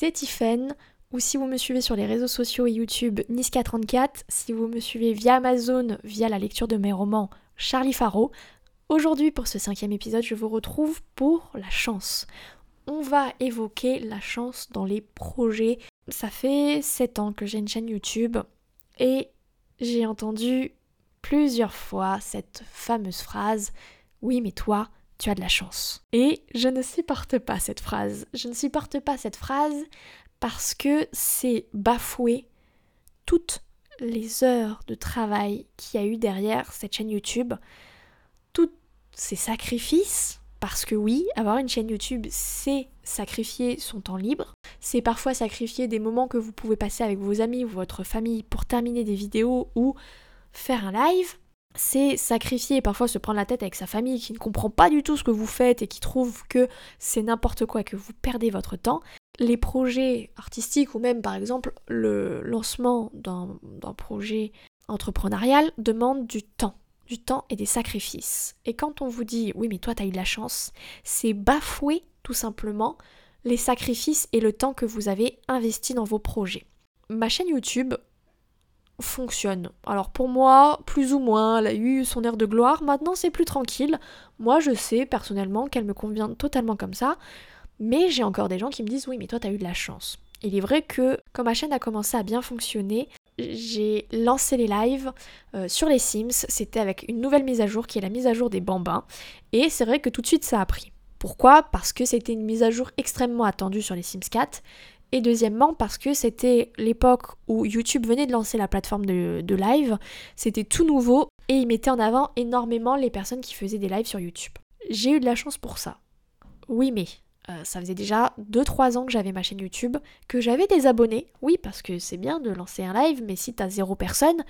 c'est Tiffen, ou si vous me suivez sur les réseaux sociaux et YouTube, Niska34, si vous me suivez via Amazon, via la lecture de mes romans, Charlie Faro. Aujourd'hui, pour ce cinquième épisode, je vous retrouve pour la chance. On va évoquer la chance dans les projets. Ça fait 7 ans que j'ai une chaîne YouTube et j'ai entendu plusieurs fois cette fameuse phrase Oui, mais toi, tu as de la chance. Et je ne supporte pas cette phrase. Je ne supporte pas cette phrase parce que c'est bafouer toutes les heures de travail qu'il y a eu derrière cette chaîne YouTube, tous ces sacrifices, parce que oui, avoir une chaîne YouTube, c'est sacrifier son temps libre, c'est parfois sacrifier des moments que vous pouvez passer avec vos amis ou votre famille pour terminer des vidéos ou faire un live, c'est sacrifier et parfois se prendre la tête avec sa famille qui ne comprend pas du tout ce que vous faites et qui trouve que c'est n'importe quoi que vous perdez votre temps les projets artistiques ou même par exemple le lancement d'un projet entrepreneurial demandent du temps, du temps et des sacrifices. Et quand on vous dit oui mais toi t'as eu de la chance, c'est bafouer tout simplement les sacrifices et le temps que vous avez investi dans vos projets. Ma chaîne YouTube fonctionne. Alors pour moi, plus ou moins, elle a eu son air de gloire, maintenant c'est plus tranquille. Moi je sais personnellement qu'elle me convient totalement comme ça. Mais j'ai encore des gens qui me disent oui mais toi t'as eu de la chance. Il est vrai que quand ma chaîne a commencé à bien fonctionner, j'ai lancé les lives euh, sur les Sims, c'était avec une nouvelle mise à jour qui est la mise à jour des bambins, et c'est vrai que tout de suite ça a pris. Pourquoi? Parce que c'était une mise à jour extrêmement attendue sur les Sims 4, et deuxièmement parce que c'était l'époque où YouTube venait de lancer la plateforme de, live, c'était tout nouveau, et il mettait en avant énormément les personnes qui faisaient des lives sur YouTube. J'ai eu de la chance pour ça. Oui mais euh, ça faisait déjà 2-3 ans que j'avais ma chaîne YouTube, que j'avais des abonnés, oui, parce que c'est bien de lancer un live, mais si t'as zéro personne,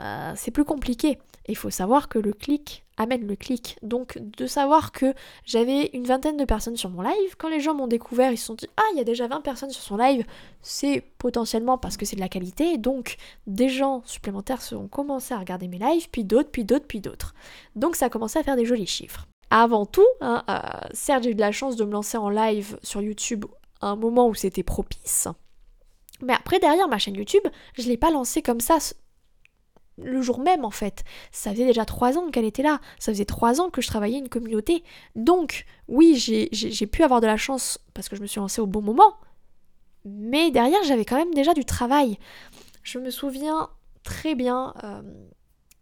euh, c'est plus compliqué. Il faut savoir que le clic amène le clic. Donc de savoir que j'avais une vingtaine de personnes sur mon live, quand les gens m'ont découvert, ils se sont dit Ah, il y a déjà 20 personnes sur son live, c'est potentiellement parce que c'est de la qualité. Donc des gens supplémentaires ont commencé à regarder mes lives, puis d'autres, puis d'autres, puis d'autres. Donc ça a commencé à faire des jolis chiffres avant tout, hein, euh, certes j'ai eu de la chance de me lancer en live sur YouTube à un moment où c'était propice, mais après derrière ma chaîne YouTube, je ne l'ai pas lancée comme ça le jour même en fait. Ça faisait déjà trois ans qu'elle était là, ça faisait trois ans que je travaillais une communauté. Donc oui, j'ai pu avoir de la chance parce que je me suis lancée au bon moment, mais derrière j'avais quand même déjà du travail. Je me souviens très bien... Euh,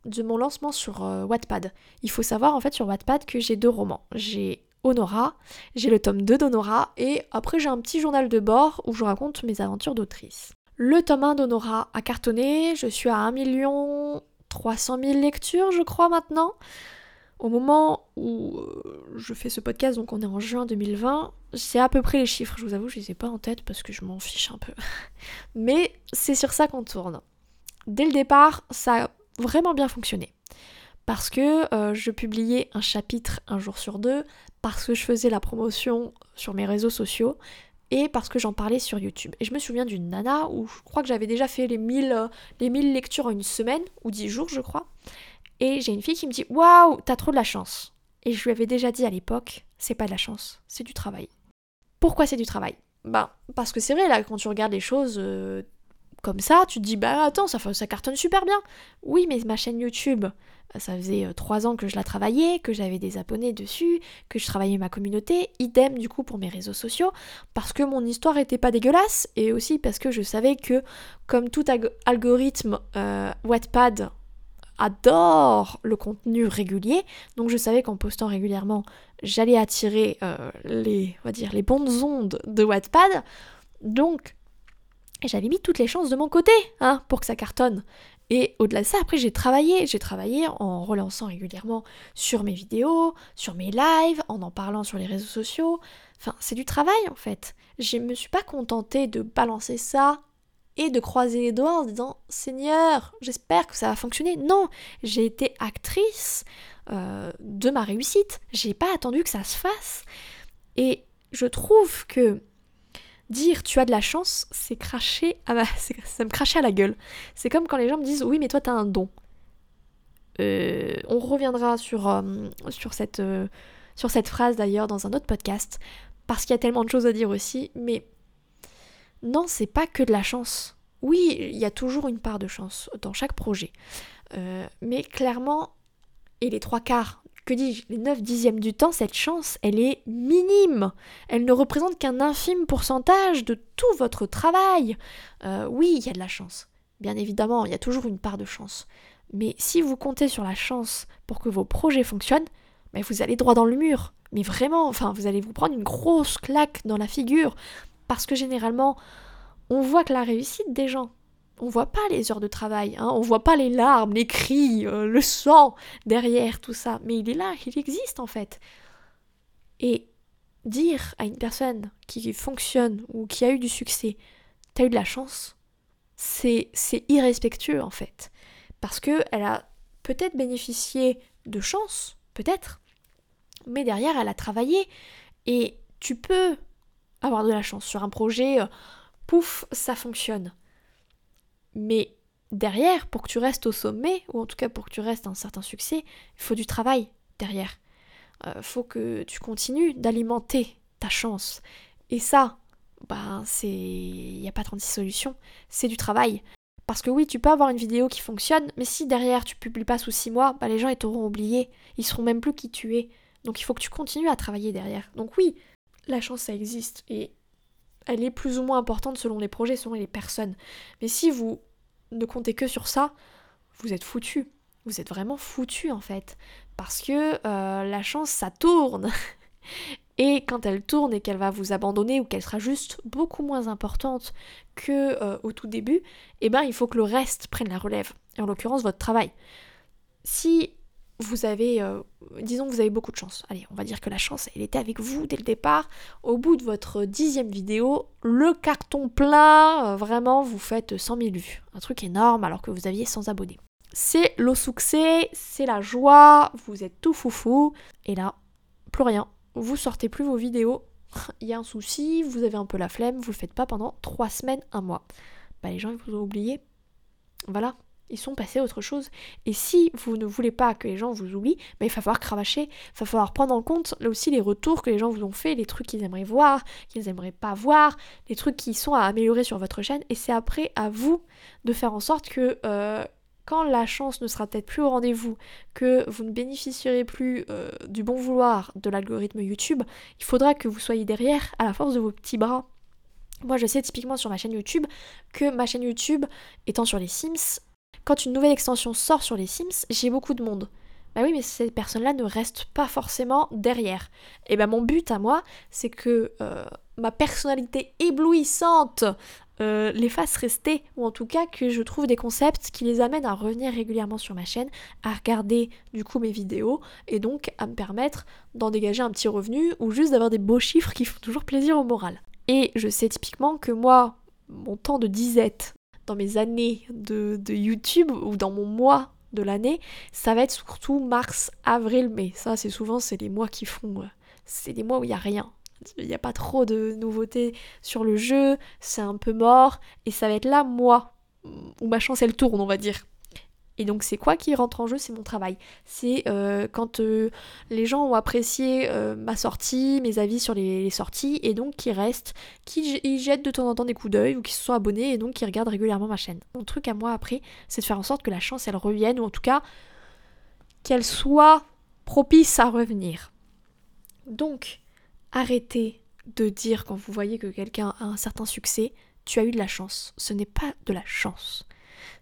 de mon lancement sur euh, Wattpad. Il faut savoir en fait sur Wattpad que j'ai deux romans. J'ai Honora, j'ai le tome 2 d'Honora et après j'ai un petit journal de bord où je raconte mes aventures d'autrice. Le tome 1 d'Honora a cartonné, je suis à 1 million 300 000 lectures je crois maintenant. Au moment où euh, je fais ce podcast, donc on est en juin 2020, c'est à peu près les chiffres, je vous avoue, je les ai pas en tête parce que je m'en fiche un peu. Mais c'est sur ça qu'on tourne. Dès le départ, ça vraiment bien fonctionné. Parce que euh, je publiais un chapitre un jour sur deux, parce que je faisais la promotion sur mes réseaux sociaux, et parce que j'en parlais sur YouTube. Et je me souviens d'une nana où je crois que j'avais déjà fait les 1000, euh, les 1000 lectures en une semaine, ou 10 jours je crois. Et j'ai une fille qui me dit Waouh, t'as trop de la chance. Et je lui avais déjà dit à l'époque C'est pas de la chance, c'est du travail. Pourquoi c'est du travail? Bah, parce que c'est vrai, là, quand tu regardes les choses, euh, comme ça, tu te dis bah attends, ça, cartonne super bien. Oui, mais ma chaîne YouTube, euh, ça faisait euh, trois ans que je la travaillais, que j'avais des abonnés dessus, que je travaillais ma communauté, idem du coup pour mes réseaux sociaux, parce que mon histoire était pas dégueulasse, et aussi parce que je savais que comme tout algorithme, euh, Wattpad adore le contenu régulier, donc je savais qu'en postant régulièrement, j'allais attirer les, les bonnes ondes de Wattpad. Donc et j'avais mis toutes les chances de mon côté, hein, pour que ça cartonne. Et au-delà de ça, après j'ai travaillé, j'ai travaillé en relançant régulièrement sur mes vidéos, sur mes lives, en en parlant sur les réseaux sociaux. Enfin, c'est du travail en fait. Je me suis pas contentée de balancer ça et de croiser les doigts en disant Seigneur, j'espère que ça va fonctionner. Non, j'ai été actrice euh, de ma réussite. J'ai pas attendu que ça se fasse. Et je trouve que dire tu as de la chance, c'est cracher à ça me crachait à la gueule. C'est comme quand les gens me disent oui mais toi t'as un don. Euh, on reviendra sur, euh, sur, cette, euh, sur cette phrase d'ailleurs dans un autre podcast parce qu'il y a tellement de choses à dire aussi, mais non, c'est pas que de la chance. Oui, il y a toujours une part de chance dans chaque projet. Mais clairement, et les trois quarts, que dis-je, les neuf dixièmes du temps, cette chance, elle est minime. Elle ne représente qu'un infime pourcentage de tout votre travail. Euh, oui, il y a de la chance. Bien évidemment, il y a toujours une part de chance. Mais si vous comptez sur la chance pour que vos projets fonctionnent, mais vous allez droit dans le mur. Mais vraiment, enfin, vous allez vous prendre une grosse claque dans la figure. Parce que généralement, on voit que la réussite des gens, on voit pas les heures de travail, hein, on voit pas les larmes, les cris, euh, le sang derrière tout ça, mais il est là, il existe en fait. Et dire à une personne qui fonctionne ou qui a eu du succès, t'as eu de la chance, c'est irrespectueux en fait, parce que elle a peut-être bénéficié de chance, peut-être, mais derrière elle a travaillé et tu peux avoir de la chance sur un projet, euh, pouf, ça fonctionne. Mais derrière, pour que tu restes au sommet, ou en tout cas pour que tu restes un certain succès, il faut du travail derrière. Euh, faut que tu continues d'alimenter ta chance. Et ça, bah, c'est. Il n'y a pas 36 solutions, c'est du travail. Parce que oui, tu peux avoir une vidéo qui fonctionne, mais si derrière tu publies pas sous 6 mois, bah, les gens ils t'auront oublié, ils seront même plus qui tu es. Donc il faut que tu continues à travailler derrière. Donc oui, la chance ça existe et elle est plus ou moins importante selon les projets, selon les personnes. Mais si vous ne comptez que sur ça, vous êtes foutu. Vous êtes vraiment foutu en fait. Parce que euh, la chance, ça tourne. Et quand elle tourne et qu'elle va vous abandonner ou qu'elle sera juste beaucoup moins importante que euh, au tout début, eh ben il faut que le reste prenne la relève. Et en l'occurrence votre travail. Si vous avez, euh, disons que vous avez beaucoup de chance. Allez, on va dire que la chance, elle était avec vous dès le départ. Au bout de votre dixième vidéo, le carton plein, euh, vraiment, vous faites 100 000 vues. Un truc énorme alors que vous aviez 100 abonnés. C'est le succès, c'est la joie, vous êtes tout foufou. Et là, plus rien. Vous sortez plus vos vidéos. Il y a un souci, vous avez un peu la flemme, vous le faites pas pendant 3 semaines, un mois. Bah les gens ils vous ont oublié. Voilà, ils sont passés à autre chose. Et si vous ne voulez pas que les gens vous oublient, bah, il va falloir cravacher, il va falloir prendre en compte là aussi les retours que les gens vous ont fait, les trucs qu'ils aimeraient voir, qu'ils n'aimeraient pas voir, les trucs qui sont à améliorer sur votre chaîne. Et c'est après à vous de faire en sorte que euh, quand la chance ne sera peut-être plus au rendez-vous, que vous ne bénéficierez plus euh, du bon vouloir de l'algorithme YouTube, il faudra que vous soyez derrière à la force de vos petits bras. Moi, je sais typiquement sur ma chaîne YouTube que ma chaîne YouTube, étant sur les Sims, quand une nouvelle extension sort sur les Sims, j'ai beaucoup de monde. Bah oui, mais ces personnes-là ne restent pas forcément derrière. Et ben mon but à moi, c'est que euh, ma personnalité éblouissante euh, les fasse rester, ou en tout cas que je trouve des concepts qui les amènent à revenir régulièrement sur ma chaîne, à regarder du coup mes vidéos, et donc à me permettre d'en dégager un petit revenu, ou juste d'avoir des beaux chiffres qui font toujours plaisir au moral. Et je sais typiquement que moi, mon temps de disette dans mes années de, YouTube ou dans mon mois de l'année, ça va être surtout mars, avril, mai. Ça, c'est souvent, c'est les mois qui font. Euh, c'est des mois où il n'y a rien. Il n'y a pas trop de nouveautés sur le jeu, c'est un peu mort, et ça va être là, moi, où ma chance elle tourne, on va dire. Et donc c'est quoi qui rentre en jeu? C'est mon travail. C'est euh, quand euh, les gens ont apprécié euh, ma sortie, mes avis sur les, sorties, et donc qui restent, qui jettent de temps en temps des coups d'œil, ou qui se sont abonnés, et donc qui regardent régulièrement ma chaîne. Mon truc à moi après, c'est de faire en sorte que la chance elle revienne, ou en tout cas qu'elle soit propice à revenir. Donc, arrêtez de dire quand vous voyez que quelqu'un a un certain succès, tu as eu de la chance. Ce n'est pas de la chance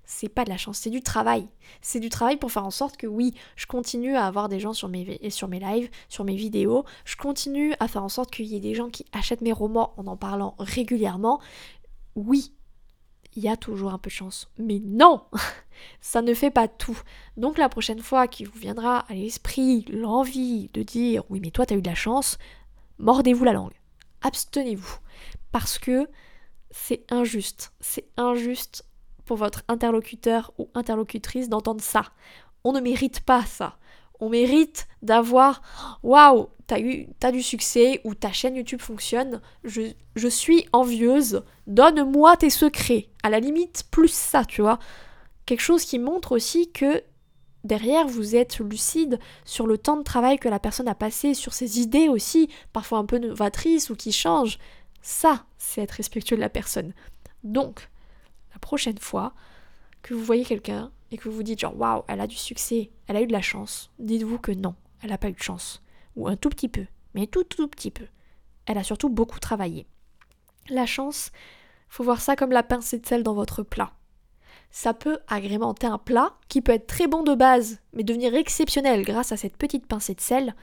c'est pas de la chance, c'est du travail. C'est du travail pour faire en sorte que oui, je continue à avoir des gens sur mes, sur mes lives, sur mes vidéos, je continue à faire en sorte qu'il y ait des gens qui achètent mes romans en en parlant régulièrement. Oui, il y a toujours un peu de chance. Mais non Ça ne fait pas tout. Donc la prochaine fois qu'il vous viendra à l'esprit l'envie de dire oui mais toi t'as eu de la chance, mordez-vous la langue. Abstenez-vous. Parce que c'est injuste. C'est injuste pour votre interlocuteur ou interlocutrice d'entendre ça. On ne mérite pas ça. On mérite d'avoir waouh, t'as as du succès ou ta chaîne YouTube fonctionne, je, je suis envieuse, donne-moi tes secrets. À la limite, plus ça, tu vois. Quelque chose qui montre aussi que derrière vous êtes lucide sur le temps de travail que la personne a passé, sur ses idées aussi, parfois un peu novatrices ou qui changent. Ça, c'est être respectueux de la personne. Donc, la prochaine fois que vous voyez quelqu'un et que vous vous dites genre waouh, elle a du succès, elle a eu de la chance, dites-vous que non, elle n'a pas eu de chance. Ou un tout petit peu, mais tout tout petit peu. Elle a surtout beaucoup travaillé. La chance, faut voir ça comme la pincée de sel dans votre plat. Ça peut agrémenter un plat qui peut être très bon de base, mais devenir exceptionnel grâce à cette petite pincée de sel.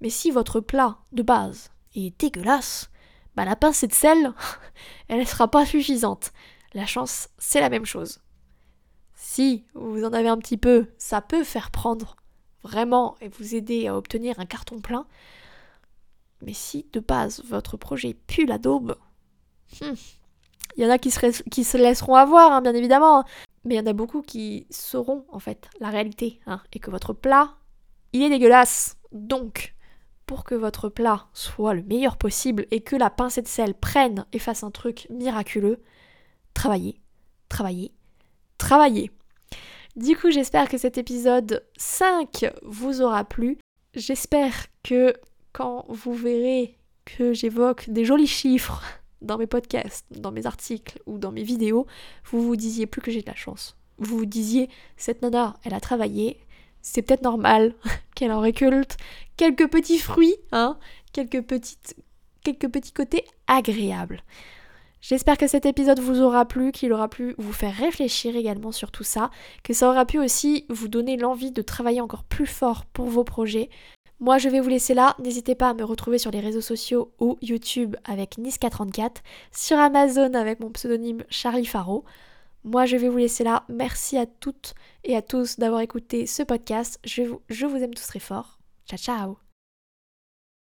Mais si votre plat de base est dégueulasse, bah la pincée de sel, elle ne sera pas suffisante. La chance, c'est la même chose. Si vous en avez un petit peu, ça peut faire prendre vraiment et vous aider à obtenir un carton plein. Mais si de base votre projet pue la daube, hmm, il y en a qui se, laisseront avoir, hein, bien évidemment, mais il y en a beaucoup qui sauront en fait la réalité hein, et que votre plat, il est dégueulasse. Donc, pour que votre plat soit le meilleur possible et que la pincée de sel prenne et fasse un truc miraculeux, travaillez, travaillez, travaillez. Du coup, j'espère que cet épisode 5 vous aura plu. J'espère que quand vous verrez que j'évoque des jolis chiffres dans mes podcasts, dans mes articles ou dans mes vidéos, vous vous disiez plus que j'ai de la chance. Vous vous disiez, cette nana, elle a travaillé, c'est peut-être normal qu'elle en récolte quelques petits fruits, hein, quelques, petites, quelques petits côtés agréables. J'espère que cet épisode vous aura plu, qu'il aura pu vous faire réfléchir également sur tout ça, que ça aura pu aussi vous donner l'envie de travailler encore plus fort pour vos projets. Moi je vais vous laisser là, n'hésitez pas à me retrouver sur les réseaux sociaux ou YouTube avec Niska34, sur Amazon avec mon pseudonyme Charlie Faro. Moi je vais vous laisser là, merci à toutes et à tous d'avoir écouté ce podcast, je vous, je vous aime tous très fort. Ciao ciao